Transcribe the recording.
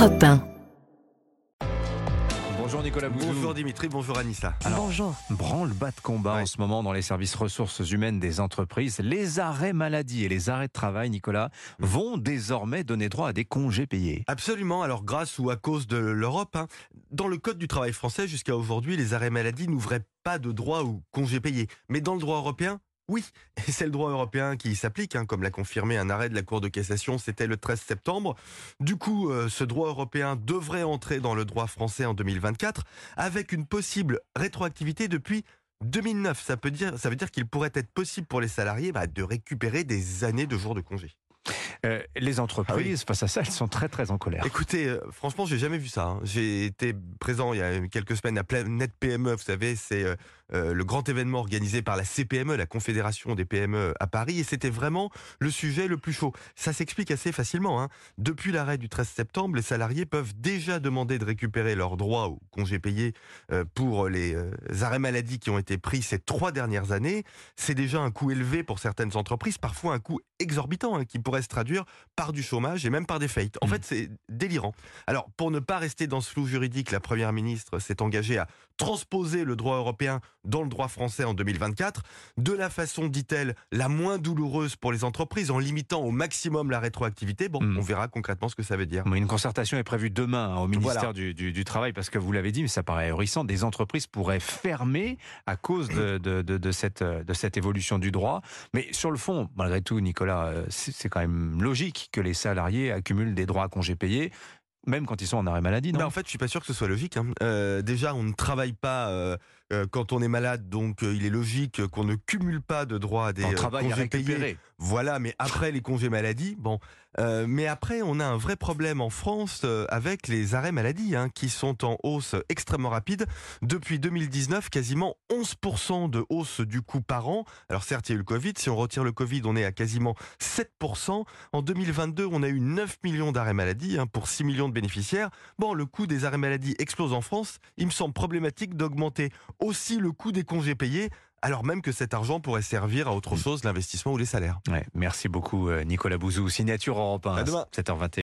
Europe 1. Bonjour Nicolas Bouzou. Bonjour Dimitri, bonjour Anissa. Bonjour. Branle-bas de combat Ouais. en ce moment dans les services ressources humaines des entreprises. Les arrêts maladie et les arrêts de travail, Nicolas, vont désormais donner droit à des congés payés. Absolument, alors grâce ou à cause de l'Europe, hein, dans le Code du travail français, jusqu'à aujourd'hui, les arrêts maladie n'ouvraient pas de droit ou congés payés. Mais dans le droit européen, oui, et c'est le droit européen qui s'applique, hein, comme l'a confirmé un arrêt de la Cour de cassation, c'était le 13 septembre. Du coup, euh, ce droit européen devrait entrer dans le droit français en 2024, avec une possible rétroactivité depuis 2009. Ça, peut dire, ça veut dire qu'il pourrait être possible pour les salariés bah, de récupérer des années de jours de congé. Euh, les entreprises, face à ça, elles sont très très en colère. Écoutez, euh, franchement, j'ai jamais vu ça. hein. J'ai été présent il y a quelques semaines à Planète PME. Vous savez, c'est euh, euh, le grand événement organisé par la CPME, la Confédération des PME à Paris, et c'était vraiment le sujet le plus chaud. Ça s'explique assez facilement. hein. Depuis l'arrêt du 13 septembre, les salariés peuvent déjà demander de récupérer leurs droits au congés payés euh, pour les euh, arrêts maladie qui ont été pris ces trois dernières années. C'est déjà un coût élevé pour certaines entreprises, parfois un coût exorbitant hein, qui pourrait se traduire par du chômage et même par des faillites. En Mm. fait, c'est délirant. Alors, pour ne pas rester dans ce flou juridique, la Première ministre s'est engagée à transposer le droit européen dans le droit français en 2024, de la façon, dit-elle, la moins douloureuse pour les entreprises, en limitant au maximum la rétroactivité. Bon, Mm. on verra concrètement ce que ça veut dire. Une concertation est prévue demain hein, au ministère Voilà. du, du- du Travail, parce que vous l'avez dit, mais ça paraît ahurissant, des entreprises pourraient fermer à cause de, de- de- de cette, de cette évolution du droit. Mais sur le fond, malgré tout, Nicolas, euh, c'est quand même logique que les salariés accumulent des droits à congés payés, même quand ils sont en arrêt maladie, non? Mais en fait, je suis pas sûr que ce soit logique. hein. Euh, déjà, on ne travaille pas euh, euh, quand on est malade, donc euh, il est logique qu'on ne cumule pas de droits à des euh, congés payés. Voilà, mais après les congés maladie, bon. Mais après, on a un vrai problème en France avec les arrêts maladie, hein, qui sont en hausse extrêmement rapide. Depuis 2019, quasiment 11% de hausse du coût par an. Alors certes, il y a eu le Covid. Si on retire le Covid, on est à quasiment 7%. En 2022, on a eu 9 millions d'arrêts maladie hein, pour 6 millions de bénéficiaires. Bon, le coût des arrêts maladie explose en France. Il me semble problématique d'augmenter aussi le coût des congés payés, alors même que cet argent pourrait servir à autre chose, l'investissement ou les salaires. Ouais, merci beaucoup, euh, Nicolas Bouzou. Signature Europe 1, À demain. 7h21.